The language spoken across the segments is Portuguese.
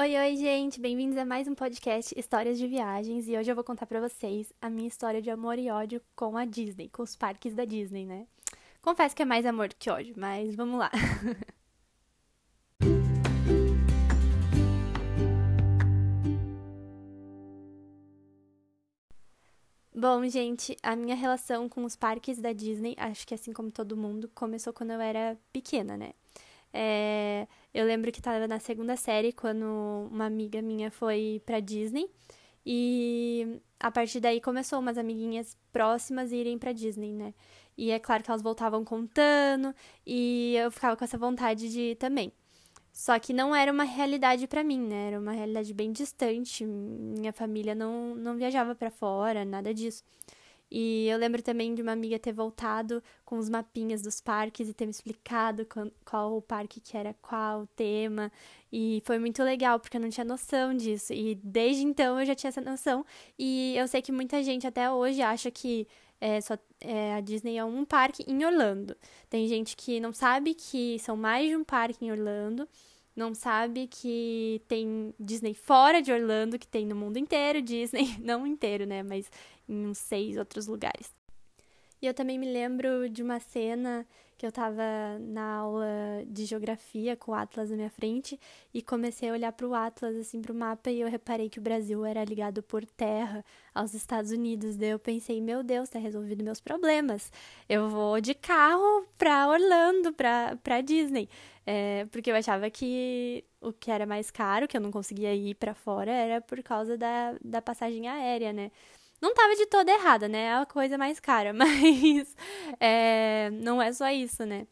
Oi, oi, gente! Bem-vindos a mais um podcast Histórias de Viagens e hoje eu vou contar para vocês a minha história de amor e ódio com a Disney, com os parques da Disney, né? Confesso que é mais amor do que ódio, mas vamos lá. Bom, gente, a minha relação com os parques da Disney, acho que assim como todo mundo, começou quando eu era pequena, né? É, eu lembro que estava na segunda série quando uma amiga minha foi pra Disney e a partir daí começou umas amiguinhas próximas irem pra Disney, né? E é claro que elas voltavam contando e eu ficava com essa vontade de ir também. Só que não era uma realidade para mim, né? Era uma realidade bem distante. Minha família não, não viajava para fora, nada disso. E eu lembro também de uma amiga ter voltado com os mapinhas dos parques e ter me explicado qual, o parque que era qual, o tema. E foi muito legal, porque eu não tinha noção disso. E desde então eu já tinha essa noção. E eu sei que muita gente até hoje acha que é, só, é, a Disney é um parque em Orlando. Tem gente que não sabe que são mais de um parque em Orlando, não sabe que tem Disney fora de Orlando, que tem no mundo inteiro Disney, não inteiro, né, mas em uns seis outros lugares. E eu também me lembro de uma cena que eu estava na aula de geografia com o Atlas na minha frente e comecei a olhar para o Atlas, assim, para o mapa e eu reparei que o Brasil era ligado por terra aos Estados Unidos. Daí eu pensei, meu Deus, tá resolvido meus problemas. Eu vou de carro para Orlando, para Disney. É, porque eu achava que o que era mais caro, que eu não conseguia ir para fora, era por causa da, da passagem aérea, né? Não tava de toda errada, né? É a coisa mais cara, mas é, não é só isso, né?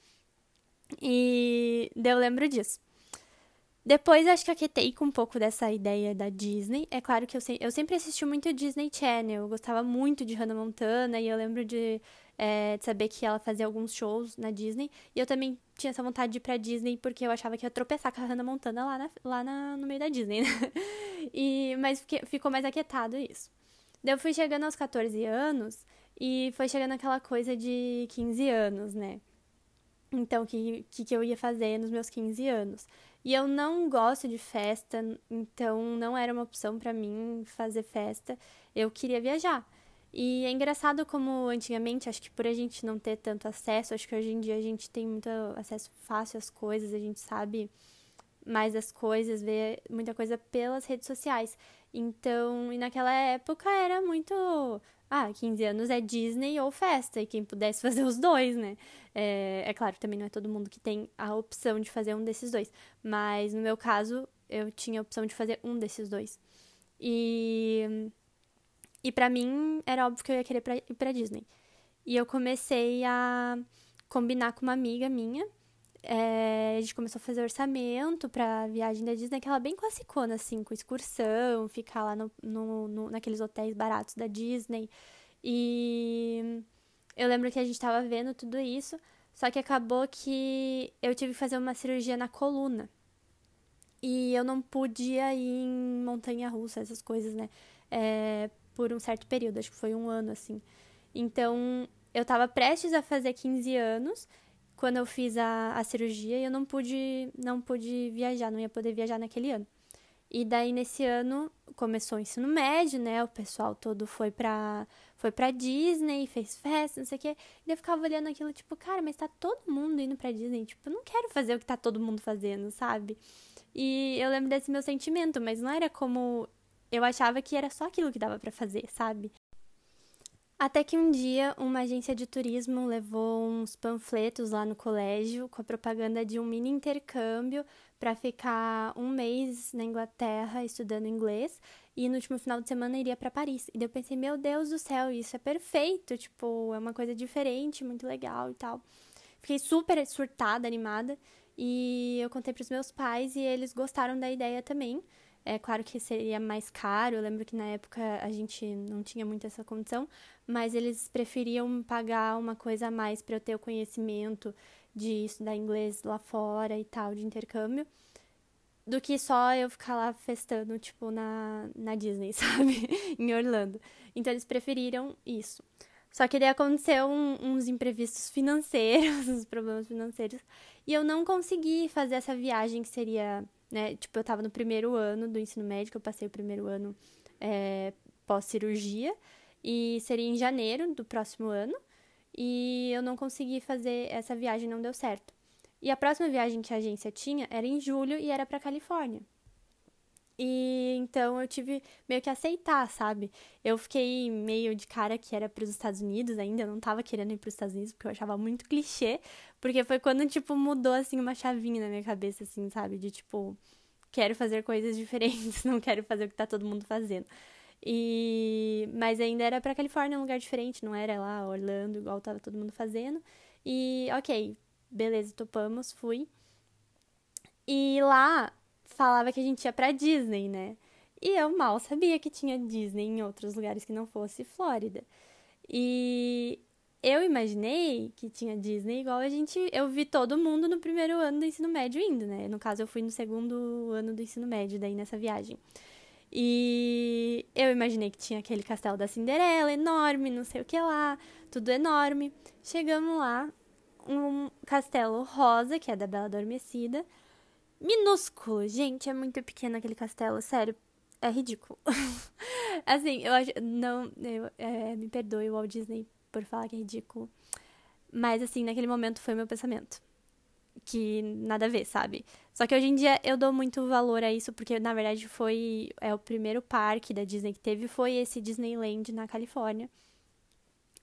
E eu lembro disso. Depois acho que aquietei com um pouco dessa ideia da Disney. É claro que eu, se, eu sempre assisti muito Disney Channel. Eu gostava muito de Hannah Montana e eu lembro de, é, de, saber que ela fazia alguns shows na Disney. E eu também tinha essa vontade de ir pra Disney porque eu achava que ia tropeçar com a Hannah Montana lá, na, lá na, no meio da Disney, né? E, mas fiquei, ficou mais aquietado isso. Eu fui chegando aos 14 anos e foi chegando aquela coisa de 15 anos, né? Então, o que, que, que eu ia fazer nos meus 15 anos? E eu não gosto de festa, então não era uma opção para mim fazer festa. Eu queria viajar. E é engraçado como antigamente, acho que por a gente não ter tanto acesso, acho que hoje em dia a gente tem muito acesso fácil às coisas, a gente sabe mais as coisas, vê muita coisa pelas redes sociais. Então, e naquela época era muito. Ah, 15 anos é Disney ou festa, e quem pudesse fazer os dois, né? É, é claro, também não é todo mundo que tem a opção de fazer um desses dois. Mas no meu caso, eu tinha a opção de fazer um desses dois. E. E para mim, era óbvio que eu ia querer pra, ir pra Disney. E eu comecei a combinar com uma amiga minha é, a gente começou a fazer orçamento pra viagem da Disney, aquela bem classicona, assim, com excursão, ficar lá no, no, no, naqueles hotéis baratos da Disney. E eu lembro que a gente tava vendo tudo isso, só que acabou que eu tive que fazer uma cirurgia na coluna. E eu não podia ir em montanha russa, essas coisas, né? É, por um certo período, acho que foi um ano, assim. Então, eu tava prestes a fazer 15 anos quando eu fiz a, a cirurgia e eu não pude, não pude viajar, não ia poder viajar naquele ano. E daí, nesse ano, começou o ensino médio, né? O pessoal todo foi pra, foi pra Disney, fez festa, não sei o quê. E eu ficava olhando aquilo, tipo, cara, mas tá todo mundo indo pra Disney. Tipo, eu não quero fazer o que tá todo mundo fazendo, sabe? E eu lembro desse meu sentimento, mas não era como. Eu achava que era só aquilo que dava para fazer, sabe? Até que um dia uma agência de turismo levou uns panfletos lá no colégio com a propaganda de um mini intercâmbio para ficar um mês na Inglaterra estudando inglês e no último final de semana iria para Paris. E daí eu pensei, meu Deus do céu, isso é perfeito, tipo, é uma coisa diferente, muito legal e tal. Fiquei super surtada, animada e eu contei para os meus pais e eles gostaram da ideia também. É claro que seria mais caro, eu lembro que na época a gente não tinha muito essa condição, mas eles preferiam pagar uma coisa a mais para eu ter o conhecimento de estudar inglês lá fora e tal, de intercâmbio, do que só eu ficar lá festando, tipo, na, na Disney, sabe? em Orlando. Então eles preferiram isso. Só que daí aconteceu um, uns imprevistos financeiros, uns problemas financeiros, e eu não consegui fazer essa viagem que seria né? Tipo, eu tava no primeiro ano do ensino médico, eu passei o primeiro ano é, pós-cirurgia, e seria em janeiro do próximo ano, e eu não consegui fazer essa viagem, não deu certo. E a próxima viagem que a agência tinha era em julho e era para Califórnia. E então eu tive meio que aceitar, sabe? Eu fiquei meio de cara que era para os Estados Unidos ainda, eu não tava querendo ir para os Estados Unidos porque eu achava muito clichê, porque foi quando tipo mudou assim uma chavinha na minha cabeça assim, sabe? De tipo, quero fazer coisas diferentes, não quero fazer o que tá todo mundo fazendo. E mas ainda era para Califórnia, um lugar diferente, não era lá Orlando igual tava todo mundo fazendo. E OK, beleza, topamos, fui. E lá falava que a gente ia pra Disney, né? E eu mal sabia que tinha Disney em outros lugares que não fosse Flórida. E eu imaginei que tinha Disney igual a gente. Eu vi todo mundo no primeiro ano do ensino médio indo, né? No caso, eu fui no segundo ano do ensino médio, daí nessa viagem. E eu imaginei que tinha aquele castelo da Cinderela enorme, não sei o que lá, tudo enorme. Chegamos lá, um castelo rosa, que é da Bela Adormecida, minúsculo. Gente, é muito pequeno aquele castelo, sério. É ridículo. assim, eu acho. Não. Eu, é, me perdoe, Walt Disney, por falar que é ridículo. Mas, assim, naquele momento foi meu pensamento. Que nada a ver, sabe? Só que hoje em dia eu dou muito valor a isso, porque na verdade foi. É o primeiro parque da Disney que teve, foi esse Disneyland na Califórnia.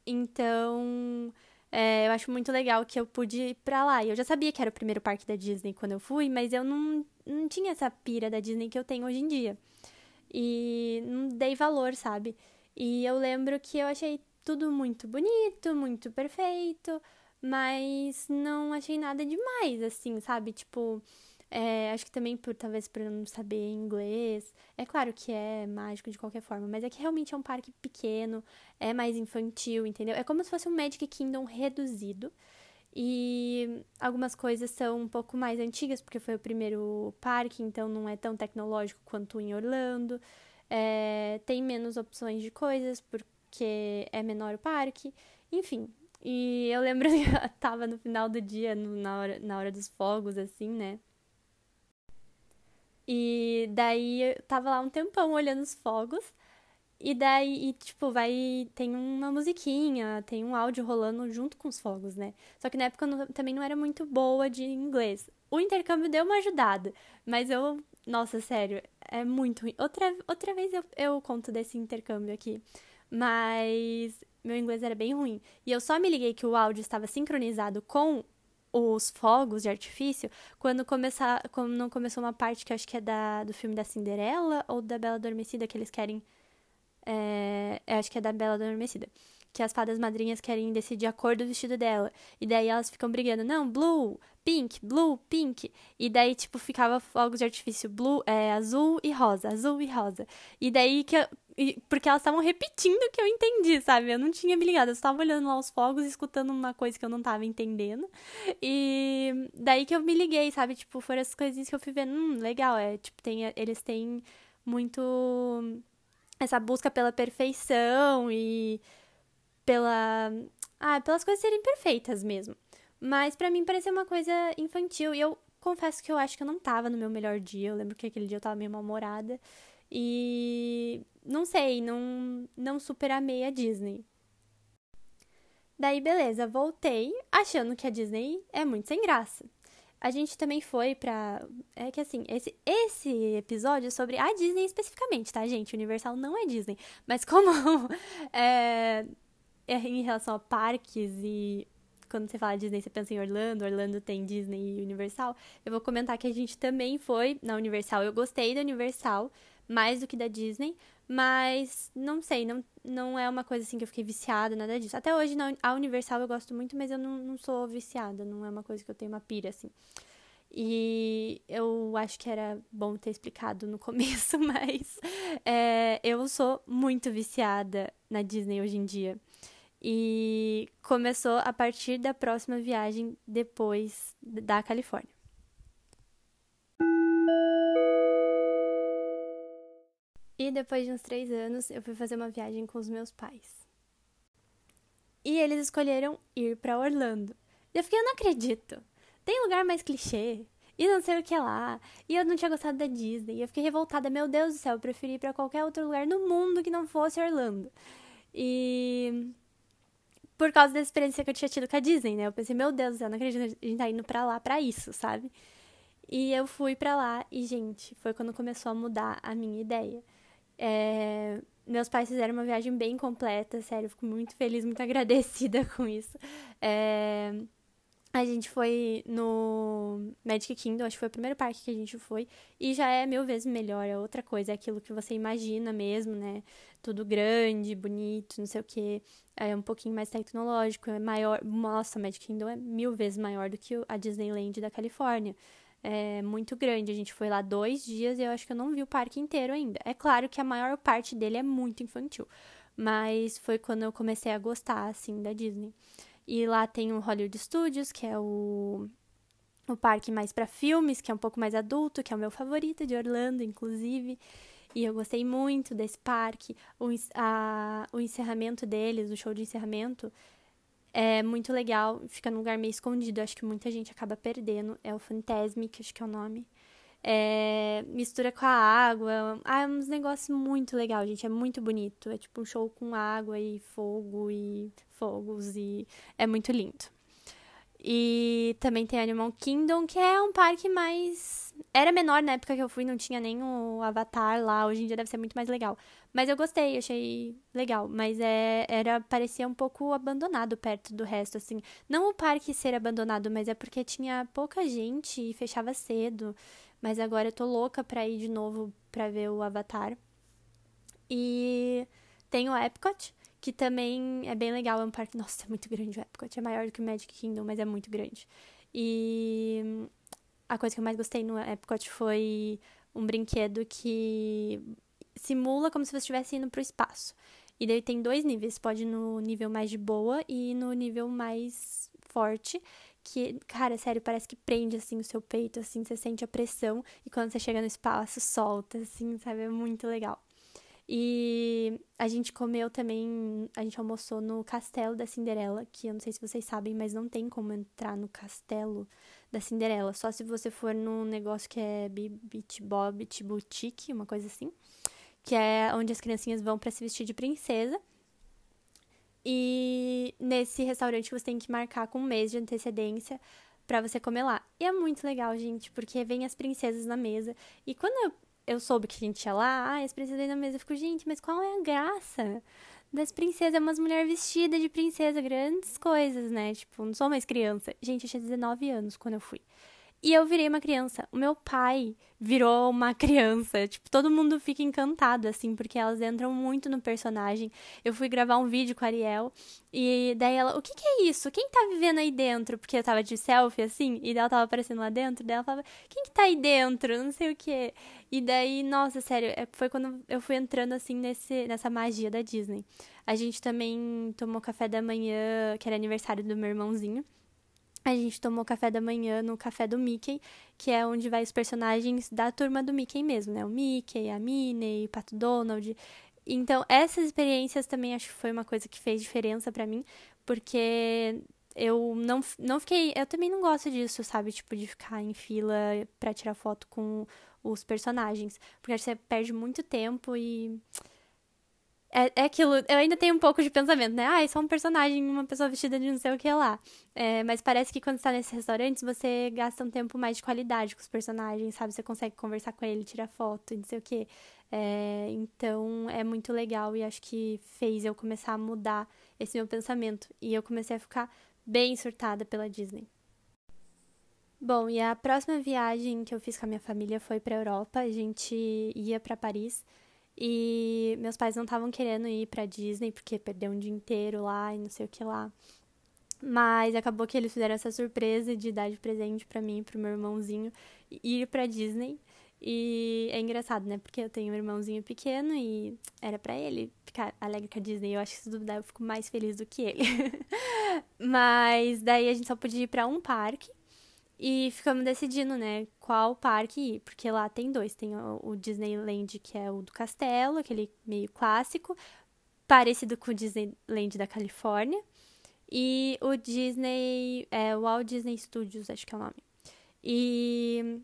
Então é, eu acho muito legal que eu pude ir pra lá. Eu já sabia que era o primeiro parque da Disney quando eu fui, mas eu não, não tinha essa pira da Disney que eu tenho hoje em dia. E não dei valor, sabe? E eu lembro que eu achei tudo muito bonito, muito perfeito, mas não achei nada demais, assim, sabe? Tipo, é, acho que também por talvez por não saber inglês. É claro que é mágico de qualquer forma, mas é que realmente é um parque pequeno, é mais infantil, entendeu? É como se fosse um Magic Kingdom reduzido. E algumas coisas são um pouco mais antigas, porque foi o primeiro parque, então não é tão tecnológico quanto em Orlando. É, tem menos opções de coisas, porque é menor o parque. Enfim, e eu lembro que eu tava no final do dia, no, na, hora, na hora dos fogos, assim, né? E daí eu tava lá um tempão olhando os fogos. E daí, e, tipo, vai. Tem uma musiquinha, tem um áudio rolando junto com os fogos, né? Só que na época eu não, também não era muito boa de inglês. O intercâmbio deu uma ajudada, mas eu. Nossa, sério, é muito ruim. Outra, outra vez eu, eu conto desse intercâmbio aqui. Mas meu inglês era bem ruim. E eu só me liguei que o áudio estava sincronizado com os fogos de artifício quando começar quando não começou uma parte que acho que é da, do filme da Cinderela ou da Bela Adormecida que eles querem é, acho que é da Bela Adormecida que as fadas madrinhas querem decidir a cor do vestido dela. E daí elas ficam brigando, não, blue, pink, blue, pink. E daí, tipo, ficava fogos de artifício blue, é, azul e rosa, azul e rosa. E daí que eu, porque elas estavam repetindo o que eu entendi, sabe? Eu não tinha me ligado, eu estava olhando lá os fogos, escutando uma coisa que eu não estava entendendo. E daí que eu me liguei, sabe? Tipo, foram essas coisinhas que eu fui vendo, hum, legal, é, tipo, tem, eles têm muito essa busca pela perfeição e pela. Ah, pelas coisas serem perfeitas mesmo. Mas para mim parecia uma coisa infantil. E eu confesso que eu acho que eu não tava no meu melhor dia. Eu lembro que aquele dia eu tava meio mal-humorada. E não sei, não, não super amei a Disney. Daí, beleza, voltei achando que a Disney é muito sem graça. A gente também foi pra. É que assim, esse, esse episódio é sobre a Disney especificamente, tá, gente? Universal não é Disney. Mas como é, em relação a parques e quando você fala Disney, você pensa em Orlando, Orlando tem Disney e Universal. Eu vou comentar que a gente também foi na Universal. Eu gostei da Universal mais do que da Disney, mas não sei, não, não é uma coisa assim que eu fiquei viciada, nada disso. Até hoje, na, a Universal eu gosto muito, mas eu não, não sou viciada, não é uma coisa que eu tenho uma pira, assim. E eu acho que era bom ter explicado no começo, mas é, eu sou muito viciada na Disney hoje em dia. E começou a partir da próxima viagem depois da Califórnia. E depois de uns três anos, eu fui fazer uma viagem com os meus pais. E eles escolheram ir para Orlando. E eu fiquei, eu não acredito. Tem lugar mais clichê? e não sei o que lá. E eu não tinha gostado da Disney. E eu fiquei revoltada, meu Deus do céu, eu preferi ir pra qualquer outro lugar no mundo que não fosse Orlando. E por causa da experiência que eu tinha tido com a Disney, né? Eu pensei, meu Deus do céu, não acredito que a gente tá indo pra lá pra isso, sabe? E eu fui pra lá e, gente, foi quando começou a mudar a minha ideia. É... Meus pais fizeram uma viagem bem completa, sério, eu fico muito feliz, muito agradecida com isso. É... A gente foi no Magic Kingdom, acho que foi o primeiro parque que a gente foi, e já é mil vezes melhor, é outra coisa, é aquilo que você imagina mesmo, né? Tudo grande, bonito, não sei o que, é um pouquinho mais tecnológico, é maior. Nossa, Magic Kingdom é mil vezes maior do que a Disneyland da Califórnia. É muito grande, a gente foi lá dois dias e eu acho que eu não vi o parque inteiro ainda. É claro que a maior parte dele é muito infantil, mas foi quando eu comecei a gostar, assim, da Disney. E lá tem o Hollywood Studios, que é o, o parque mais para filmes, que é um pouco mais adulto, que é o meu favorito de Orlando, inclusive. E eu gostei muito desse parque. O, a, o encerramento deles, o show de encerramento, é muito legal. Fica num lugar meio escondido. Acho que muita gente acaba perdendo. É o Fantasmic, acho que é o nome. É, mistura com a água. Ah, é uns negócios muito legal, gente. É muito bonito. É tipo um show com água e fogo e fogos e é muito lindo. E também tem Animal Kingdom, que é um parque mais. Era menor na época que eu fui, não tinha nem o Avatar lá. Hoje em dia deve ser muito mais legal. Mas eu gostei, achei legal. Mas é, era parecia um pouco abandonado perto do resto, assim. Não o parque ser abandonado, mas é porque tinha pouca gente e fechava cedo. Mas agora eu tô louca pra ir de novo pra ver o Avatar. E tem o Epcot, que também é bem legal, é um parque, nossa, é muito grande o Epcot, é maior do que o Magic Kingdom, mas é muito grande. E a coisa que eu mais gostei no Epcot foi um brinquedo que simula como se você estivesse indo pro espaço. E daí tem dois níveis, pode ir no nível mais de boa e no nível mais forte, que, cara, sério, parece que prende, assim, o seu peito, assim, você sente a pressão e quando você chega no espaço, solta, assim, sabe? É muito legal. E a gente comeu também, a gente almoçou no Castelo da Cinderela, que eu não sei se vocês sabem, mas não tem como entrar no Castelo da Cinderela, só se você for num negócio que é Beach Bob Boutique, uma coisa assim, que é onde as criancinhas vão para se vestir de princesa. E nesse restaurante você tem que marcar com um mês de antecedência para você comer lá. E é muito legal, gente, porque vem as princesas na mesa. E quando eu eu soube que a gente ia lá, ah, as princesas na mesa. Eu fico, gente, mas qual é a graça das princesas? É umas mulheres vestidas de princesa, grandes coisas, né? Tipo, não sou mais criança. Gente, eu tinha 19 anos quando eu fui. E eu virei uma criança. O meu pai virou uma criança. Tipo, todo mundo fica encantado, assim, porque elas entram muito no personagem. Eu fui gravar um vídeo com a Ariel e daí ela, o que que é isso? Quem tá vivendo aí dentro? Porque eu tava de selfie, assim, e ela tava aparecendo lá dentro. Daí ela falava, quem que tá aí dentro? Não sei o que. E daí, nossa, sério, é, foi quando eu fui entrando, assim, nesse, nessa magia da Disney. A gente também tomou café da manhã, que era aniversário do meu irmãozinho a gente tomou café da manhã no café do Mickey, que é onde vai os personagens da turma do Mickey mesmo, né? O Mickey, a Minnie, o Pato Donald. Então, essas experiências também acho que foi uma coisa que fez diferença para mim, porque eu não, não fiquei. Eu também não gosto disso, sabe? Tipo, de ficar em fila para tirar foto com os personagens. Porque você perde muito tempo e é, é aquilo, eu ainda tenho um pouco de pensamento, né? Ah, é só um personagem, uma pessoa vestida de não sei o que lá. É, mas parece que quando está nesses restaurantes, você gasta um tempo mais de qualidade com os personagens, sabe? Você consegue conversar com ele, tirar foto, não sei o que. É, então, é muito legal e acho que fez eu começar a mudar esse meu pensamento. E eu comecei a ficar bem surtada pela Disney. Bom, e a próxima viagem que eu fiz com a minha família foi para Europa. A gente ia para Paris. E meus pais não estavam querendo ir pra Disney porque perdeu um dia inteiro lá e não sei o que lá. Mas acabou que eles fizeram essa surpresa de dar de presente para mim pro meu irmãozinho ir pra Disney. E é engraçado, né? Porque eu tenho um irmãozinho pequeno e era para ele ficar alegre com a Disney. Eu acho que se duvidar eu fico mais feliz do que ele. Mas daí a gente só podia ir para um parque. E ficamos decidindo, né, qual parque ir, porque lá tem dois, tem o, Disneyland, que é o do castelo, aquele meio clássico, parecido com o Disneyland da Califórnia, e o Disney, é, o Walt Disney Studios, acho que é o nome. E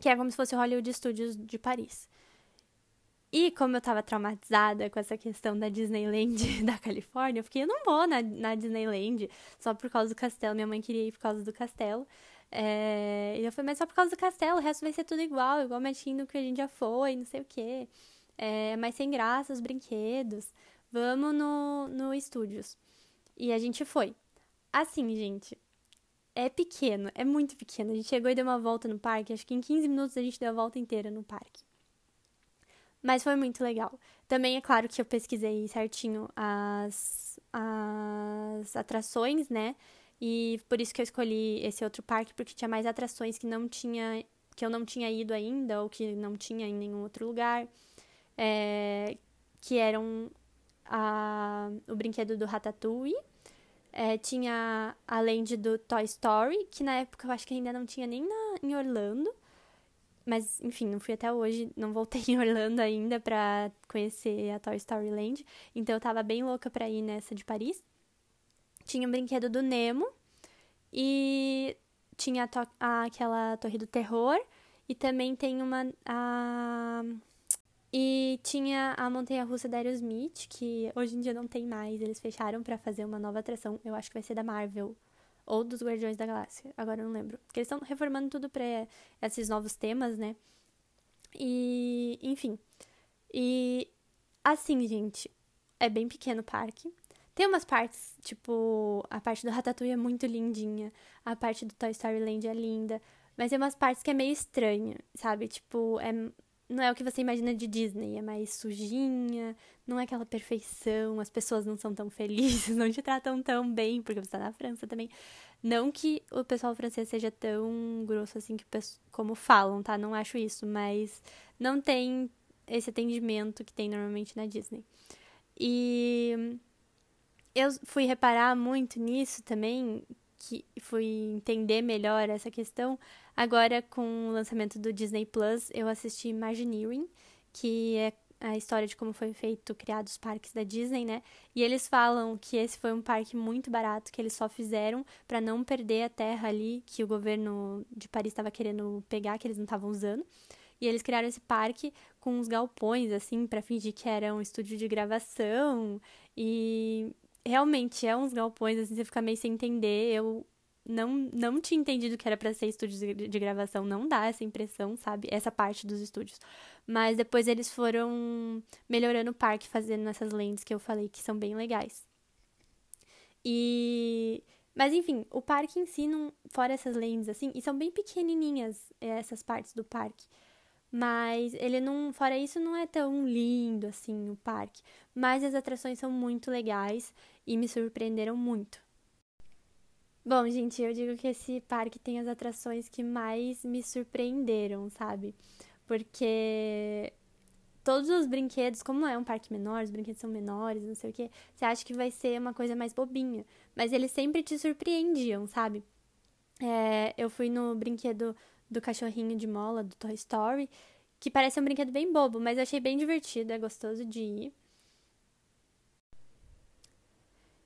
que é como se fosse o Hollywood Studios de Paris. E como eu tava traumatizada com essa questão da Disneyland da Califórnia, eu fiquei, eu não vou na, na Disneyland só por causa do castelo. Minha mãe queria ir por causa do castelo. É, e eu falei, mas só por causa do castelo, o resto vai ser tudo igual, igual metindo que a gente já foi, não sei o quê. É, mas sem graça, os brinquedos. Vamos no, no Estúdios. E a gente foi. Assim, gente, é pequeno, é muito pequeno. A gente chegou e deu uma volta no parque, acho que em 15 minutos a gente deu a volta inteira no parque. Mas foi muito legal. Também é claro que eu pesquisei certinho as, as atrações, né? E por isso que eu escolhi esse outro parque, porque tinha mais atrações que não tinha que eu não tinha ido ainda, ou que não tinha em nenhum outro lugar. É, que eram a, o brinquedo do Ratatouille. É, tinha a land do Toy Story, que na época eu acho que ainda não tinha nem na, em Orlando. Mas, enfim, não fui até hoje, não voltei em Orlando ainda pra conhecer a Toy Story Land. Então eu tava bem louca pra ir nessa de Paris. Tinha o um brinquedo do Nemo e tinha a to a, aquela Torre do Terror. E também tem uma. A... E tinha a montanha russa da Aerosmith, que hoje em dia não tem mais. Eles fecharam para fazer uma nova atração. Eu acho que vai ser da Marvel ou dos Guardiões da Galáxia, agora eu não lembro. Porque eles estão reformando tudo pra esses novos temas, né? E, enfim. E, assim, gente, é bem pequeno o parque. Tem umas partes, tipo, a parte do Ratatouille é muito lindinha, a parte do Toy Story Land é linda, mas tem umas partes que é meio estranha, sabe? Tipo, é não é o que você imagina de Disney, é mais sujinha, não é aquela perfeição, as pessoas não são tão felizes, não te tratam tão bem, porque você tá na França também. Não que o pessoal francês seja tão grosso assim que como falam, tá? Não acho isso, mas não tem esse atendimento que tem normalmente na Disney. E eu fui reparar muito nisso também, que fui entender melhor essa questão Agora, com o lançamento do Disney Plus, eu assisti Imagineering, que é a história de como foi feito, criado os parques da Disney, né? E eles falam que esse foi um parque muito barato, que eles só fizeram para não perder a terra ali que o governo de Paris estava querendo pegar, que eles não estavam usando. E eles criaram esse parque com uns galpões, assim, para fingir que era um estúdio de gravação. E realmente é uns galpões, assim, você fica meio sem entender. Eu não, não tinha entendido que era para ser estúdios de, de, gravação, não dá essa impressão, sabe? Essa parte dos estúdios. Mas depois eles foram melhorando o parque, fazendo essas lentes que eu falei que são bem legais. E. Mas enfim, o parque em si, não, fora essas lentes assim, e são bem pequenininhas eh, essas partes do parque. Mas ele não, fora isso, não é tão lindo assim o parque. Mas as atrações são muito legais e me surpreenderam muito. Bom, gente, eu digo que esse parque tem as atrações que mais me surpreenderam, sabe? Porque todos os brinquedos, como é um parque menor, os brinquedos são menores, não sei o que, você acha que vai ser uma coisa mais bobinha. Mas eles sempre te surpreendiam, sabe? É, eu fui no brinquedo do cachorrinho de mola, do Toy Story, que parece um brinquedo bem bobo, mas eu achei bem divertido, é gostoso de ir.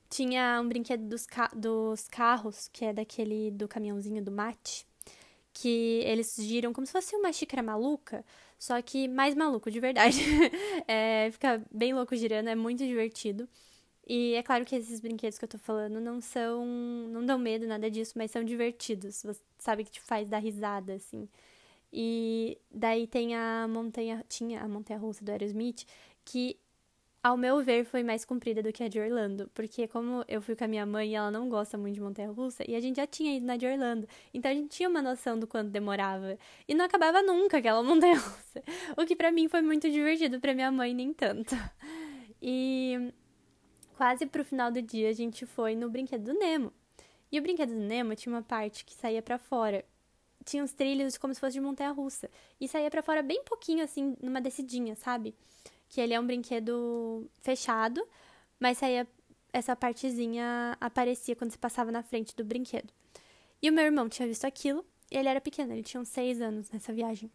Tinha um brinquedo dos, ca dos carros, que é daquele do caminhãozinho do mate, que eles giram como se fosse uma xícara maluca, só que mais maluco, de verdade. é, fica bem louco girando, é muito divertido. E é claro que esses brinquedos que eu tô falando não são. não dão medo, nada disso, mas são divertidos. Você sabe que te faz dar risada, assim. E daí tem a montanha. Tinha a montanha russa do Aerosmith, que ao meu ver, foi mais comprida do que a de Orlando, porque como eu fui com a minha mãe e ela não gosta muito de montanha-russa, e a gente já tinha ido na de Orlando, então a gente tinha uma noção do quanto demorava, e não acabava nunca aquela montanha-russa, o que para mim foi muito divertido, para minha mãe nem tanto. E quase pro final do dia a gente foi no brinquedo do Nemo. E o brinquedo do Nemo tinha uma parte que saía para fora. Tinha uns trilhos como se fosse de montanha-russa, e saía para fora bem pouquinho assim, numa descidinha, sabe? que ele é um brinquedo fechado, mas aí essa partezinha aparecia quando você passava na frente do brinquedo. E o meu irmão tinha visto aquilo, e ele era pequeno, ele tinha uns seis anos nessa viagem.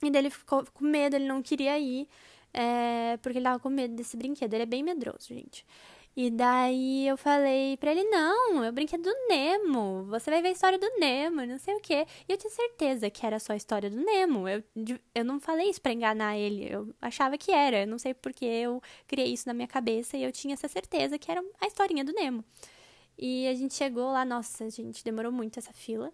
E daí ele ficou com medo, ele não queria ir, é, porque ele tava com medo desse brinquedo. Ele é bem medroso, gente. E daí eu falei pra ele: não, é o brinquedo do Nemo. Você vai ver a história do Nemo, não sei o quê. E eu tinha certeza que era só a história do Nemo. Eu, eu não falei isso pra enganar ele. Eu achava que era. Eu não sei porque eu criei isso na minha cabeça e eu tinha essa certeza que era a historinha do Nemo. E a gente chegou lá, nossa, gente, demorou muito essa fila.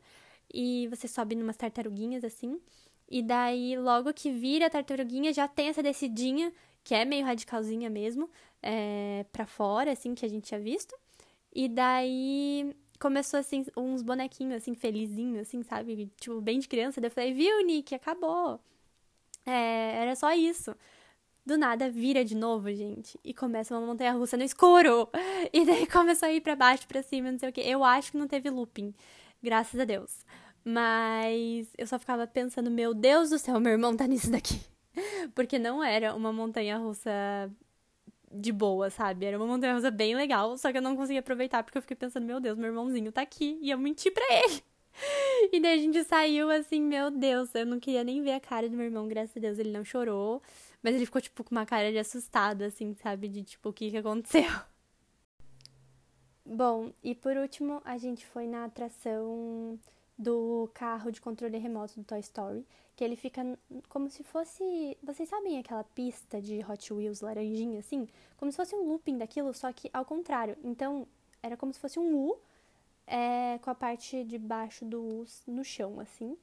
E você sobe numas tartaruguinhas assim. E daí, logo que vira a tartaruguinha, já tem essa descidinha, que é meio radicalzinha mesmo é, para fora, assim, que a gente tinha visto. E daí começou, assim, uns bonequinhos, assim, felizinhos, assim, sabe? Tipo, bem de criança. Daí eu falei, viu, Nick, acabou. É, era só isso. Do nada vira de novo, gente. E começa uma montanha russa no escuro. E daí começou a ir pra baixo, pra cima, não sei o que. Eu acho que não teve looping. Graças a Deus. Mas eu só ficava pensando, meu Deus do céu, meu irmão tá nisso daqui. Porque não era uma montanha russa de boa, sabe? Era uma montanha russa bem legal, só que eu não consegui aproveitar porque eu fiquei pensando, meu Deus, meu irmãozinho tá aqui e eu menti pra ele. E daí a gente saiu assim, meu Deus, eu não queria nem ver a cara do meu irmão, graças a Deus, ele não chorou, mas ele ficou tipo com uma cara de assustado, assim, sabe? De tipo, o que que aconteceu? Bom, e por último, a gente foi na atração do carro de controle remoto do Toy Story, que ele fica como se fosse. Vocês sabem aquela pista de Hot Wheels laranjinha, assim? Como se fosse um looping daquilo, só que ao contrário. Então, era como se fosse um U é, com a parte de baixo do U no chão, assim.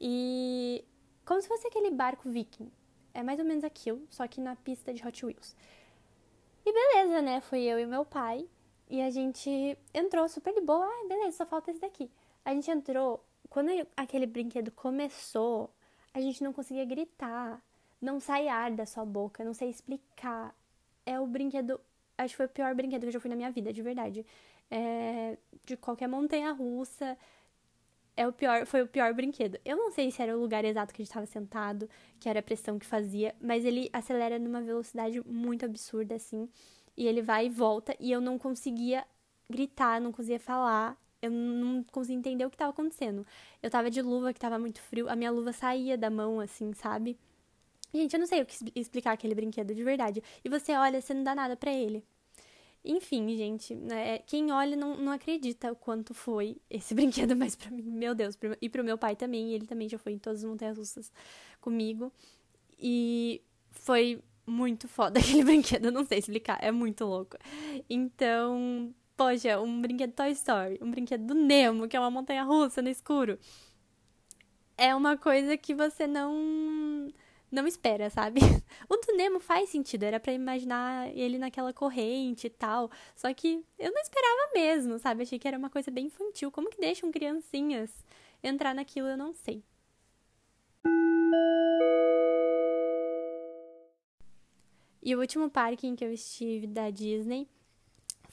E como se fosse aquele barco viking. É mais ou menos aquilo, só que na pista de Hot Wheels. E beleza, né? Fui eu e meu pai. E a gente entrou super de boa. Ah, beleza, só falta esse daqui. A gente entrou. Quando aquele brinquedo começou, a gente não conseguia gritar. Não sai ar da sua boca, não sei explicar. É o brinquedo. Acho que foi o pior brinquedo que eu já fui na minha vida, de verdade. É, de qualquer montanha russa. É o pior, foi o pior brinquedo. Eu não sei se era o lugar exato que a gente estava sentado, que era a pressão que fazia, mas ele acelera numa velocidade muito absurda, assim. E ele vai e volta, e eu não conseguia gritar, não conseguia falar eu não conseguia entender o que estava acontecendo. Eu tava de luva, que tava muito frio, a minha luva saía da mão, assim, sabe? Gente, eu não sei o que explicar aquele brinquedo de verdade. E você olha, você não dá nada para ele. Enfim, gente, né, é, quem olha não, não acredita o quanto foi esse brinquedo, mas para mim, meu Deus, e pro meu pai também, ele também já foi em todas as montanhas russas comigo. E foi muito foda aquele brinquedo, eu não sei explicar, é muito louco. Então, poxa, um brinquedo Toy Story, um brinquedo do Nemo, que é uma montanha russa no escuro. É uma coisa que você não não espera, sabe? O do Nemo faz sentido, era para imaginar ele naquela corrente e tal. Só que eu não esperava mesmo, sabe? Achei que era uma coisa bem infantil. Como que deixam criancinhas entrar naquilo, eu não sei. E o último parque em que eu estive da Disney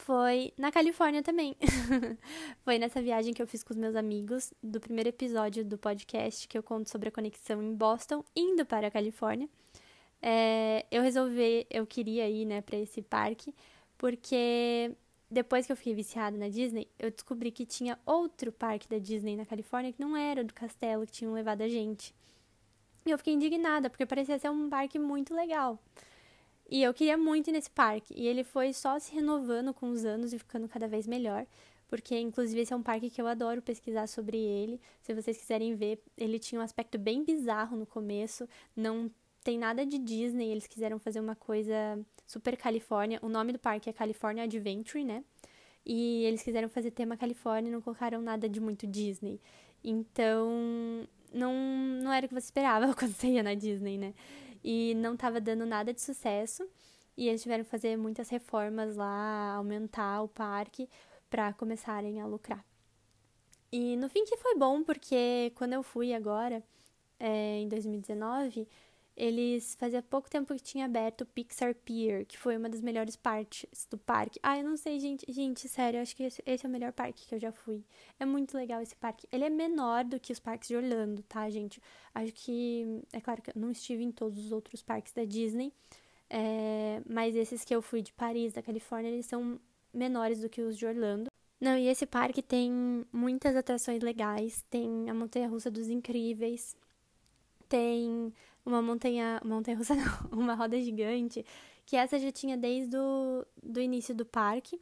foi na Califórnia também. foi nessa viagem que eu fiz com os meus amigos do primeiro episódio do podcast que eu conto sobre a conexão em Boston, indo para a Califórnia. É, eu resolvi, eu queria ir, né, para esse parque, porque depois que eu fiquei viciada na Disney, eu descobri que tinha outro parque da Disney na Califórnia que não era do castelo que tinham levado a gente. E eu fiquei indignada, porque parecia ser um parque muito legal. E eu queria muito ir nesse parque. E ele foi só se renovando com os anos e ficando cada vez melhor. Porque, inclusive, esse é um parque que eu adoro pesquisar sobre ele. Se vocês quiserem ver, ele tinha um aspecto bem bizarro no começo. Não tem nada de Disney. Eles quiseram fazer uma coisa super Califórnia. O nome do parque é California Adventure, né? E eles quiseram fazer tema Califórnia e não colocaram nada de muito Disney. Então, não, não era o que você esperava quando você ia na Disney, né? E não estava dando nada de sucesso. E eles tiveram que fazer muitas reformas lá, aumentar o parque para começarem a lucrar. E no fim que foi bom, porque quando eu fui agora, é, em 2019, eles fazia pouco tempo que tinha aberto o Pixar Pier, que foi uma das melhores partes do parque. Ah, eu não sei, gente, gente, sério, acho que esse, esse, é o melhor parque que eu já fui. É muito legal esse parque. Ele é menor do que os parques de Orlando, tá, gente? Acho que é claro que eu não estive em todos os outros parques da Disney, é, mas esses que eu fui de Paris, da Califórnia, eles são menores do que os de Orlando. Não, e esse parque tem muitas atrações legais, tem a montanha russa dos incríveis, tem uma montanha, montanha russa não, uma roda gigante, que essa já tinha desde o do início do parque,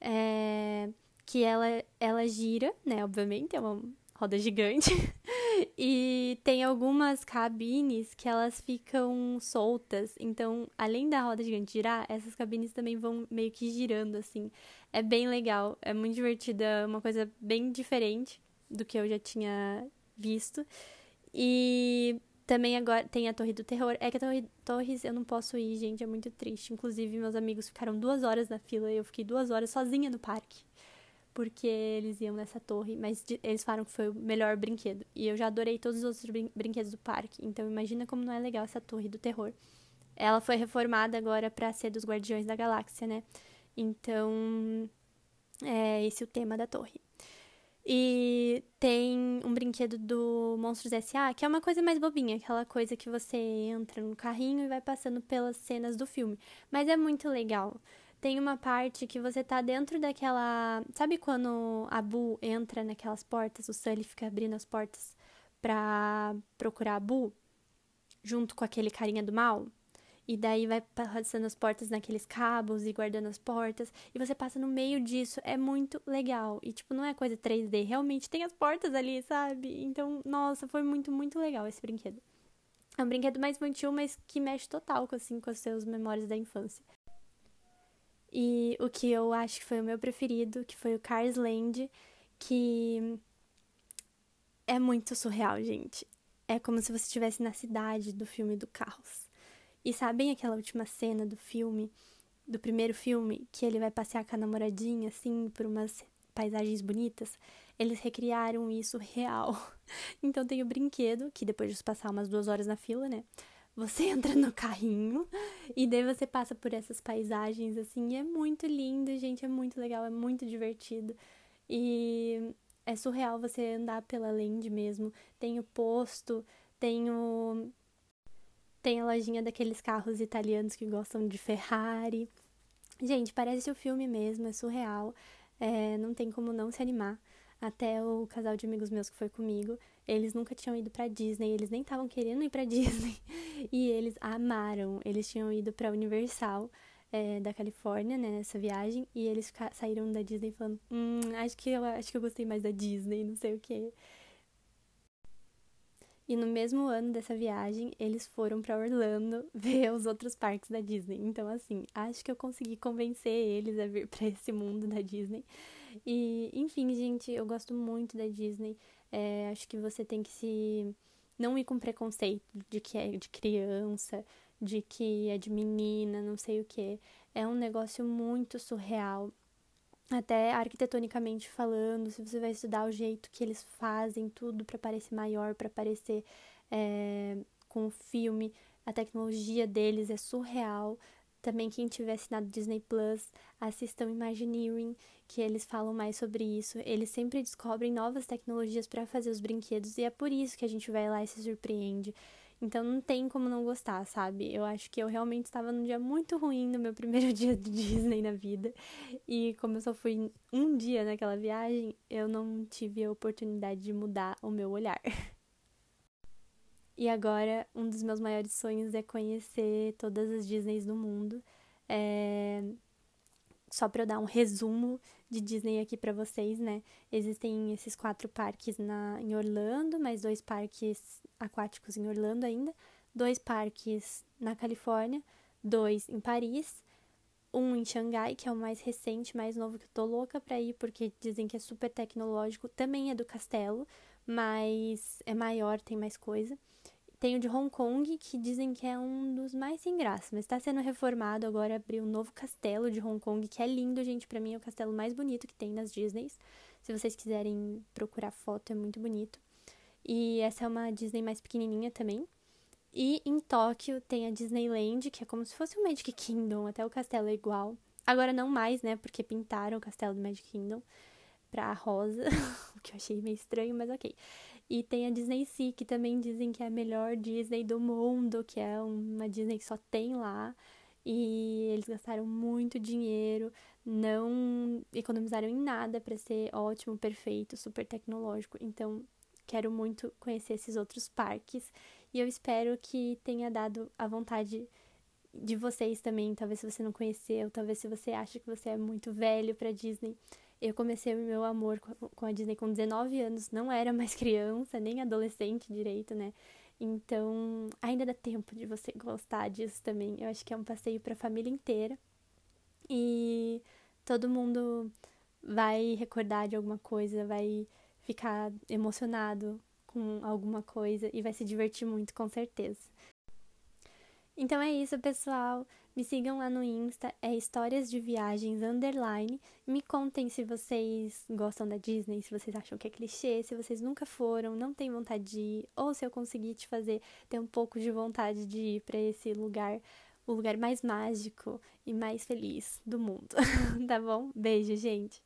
é, que ela, ela gira, né, obviamente, é uma roda gigante, e tem algumas cabines que elas ficam soltas, então, além da roda gigante girar, essas cabines também vão meio que girando, assim, é bem legal, é muito divertida, é uma coisa bem diferente do que eu já tinha visto, e também agora tem a Torre do Terror. É que a Torre, Torres eu não posso ir, gente, é muito triste. Inclusive, meus amigos ficaram duas horas na fila e eu fiquei duas horas sozinha no parque. Porque eles iam nessa torre, mas eles falaram que foi o melhor brinquedo. E eu já adorei todos os outros brin brinquedos do parque. Então imagina como não é legal essa Torre do Terror. Ela foi reformada agora para ser dos Guardiões da Galáxia, né? Então, é esse o tema da torre. E tem um brinquedo do Monstros S.A., que é uma coisa mais bobinha, aquela coisa que você entra no carrinho e vai passando pelas cenas do filme. Mas é muito legal. Tem uma parte que você tá dentro daquela. Sabe quando a Boo entra naquelas portas, o Sully fica abrindo as portas pra procurar a Boo? Junto com aquele carinha do mal? E daí vai passando as portas naqueles cabos e guardando as portas. E você passa no meio disso. É muito legal. E, tipo, não é coisa 3D. Realmente tem as portas ali, sabe? Então, nossa, foi muito, muito legal esse brinquedo. É um brinquedo mais infantil, mas que mexe total assim, com as suas memórias da infância. E o que eu acho que foi o meu preferido, que foi o Cars Land, que é muito surreal, gente. É como se você estivesse na cidade do filme do Carros. E sabem aquela última cena do filme, do primeiro filme, que ele vai passear com a namoradinha, assim, por umas paisagens bonitas? Eles recriaram isso real. Então tem o brinquedo, que depois de passar umas duas horas na fila, né? Você entra no carrinho e daí você passa por essas paisagens, assim, e é muito lindo, gente, é muito legal, é muito divertido. E é surreal você andar pela Land mesmo. Tem o posto, tem o tem a lojinha daqueles carros italianos que gostam de Ferrari. Gente, parece o filme mesmo, é surreal. É, não tem como não se animar. Até o casal de amigos meus que foi comigo, eles nunca tinham ido pra Disney, eles nem estavam querendo ir pra Disney. E eles amaram. Eles tinham ido pra Universal é, da Califórnia, né, nessa viagem, e eles saíram da Disney falando: Hum, acho que eu acho que eu gostei mais da Disney, não sei o que. E no mesmo ano dessa viagem, eles foram para Orlando ver os outros parques da Disney. Então, assim, acho que eu consegui convencer eles a vir para esse mundo da Disney. E, enfim, gente, eu gosto muito da Disney. É, acho que você tem que se. Não ir com preconceito de que é de criança, de que é de menina, não sei o que. É um negócio muito surreal até arquitetonicamente falando, se você vai estudar o jeito que eles fazem tudo para parecer maior, para parecer é, com o filme, a tecnologia deles é surreal. Também quem tiver assinado Disney Plus, assistam Imagineering, que eles falam mais sobre isso. Eles sempre descobrem novas tecnologias para fazer os brinquedos e é por isso que a gente vai lá e se surpreende. Então não tem como não gostar, sabe? Eu acho que eu realmente estava num dia muito ruim no meu primeiro dia de Disney na vida. E como eu só fui um dia naquela viagem, eu não tive a oportunidade de mudar o meu olhar. E agora, um dos meus maiores sonhos é conhecer todas as Disneys do mundo. É... Só para eu dar um resumo de Disney aqui para vocês, né? Existem esses quatro parques na, em Orlando, mais dois parques aquáticos em Orlando ainda, dois parques na Califórnia, dois em Paris, um em Xangai, que é o mais recente, mais novo, que eu tô louca pra ir, porque dizem que é super tecnológico, também é do castelo, mas é maior, tem mais coisa. Tem o de Hong Kong, que dizem que é um dos mais sem graça, mas está sendo reformado agora, abriu um novo castelo de Hong Kong, que é lindo, gente, para mim é o castelo mais bonito que tem nas Disneys. Se vocês quiserem procurar foto, é muito bonito. E essa é uma Disney mais pequenininha também. E em Tóquio tem a Disneyland, que é como se fosse o Magic Kingdom, até o castelo é igual. Agora não mais, né? Porque pintaram o castelo do Magic Kingdom pra rosa, o que eu achei meio estranho, mas ok. E tem a Disney Sea, que também dizem que é a melhor Disney do mundo, que é uma Disney que só tem lá. E eles gastaram muito dinheiro, não economizaram em nada para ser ótimo, perfeito, super tecnológico. Então, Quero muito conhecer esses outros parques E eu espero que tenha dado a vontade de vocês também, talvez se você não conheceu, talvez se você acha que você é muito velho para Disney. Eu comecei o meu amor com a Disney com 19 anos, não era mais criança, nem adolescente direito, né? Então, ainda dá tempo de você gostar disso também. Eu acho que é um passeio para a família inteira. E todo mundo vai recordar de alguma coisa, vai ficar emocionado com alguma coisa e vai se divertir muito, com certeza. Então é isso, pessoal. Me sigam lá no Insta, é Histórias de Viagens Underline. Me contem se vocês gostam da Disney, se vocês acham que é clichê, se vocês nunca foram, não têm vontade de ir, ou se eu conseguir te fazer ter um pouco de vontade de ir para esse lugar, o lugar mais mágico e mais feliz do mundo. tá bom? Beijo, gente!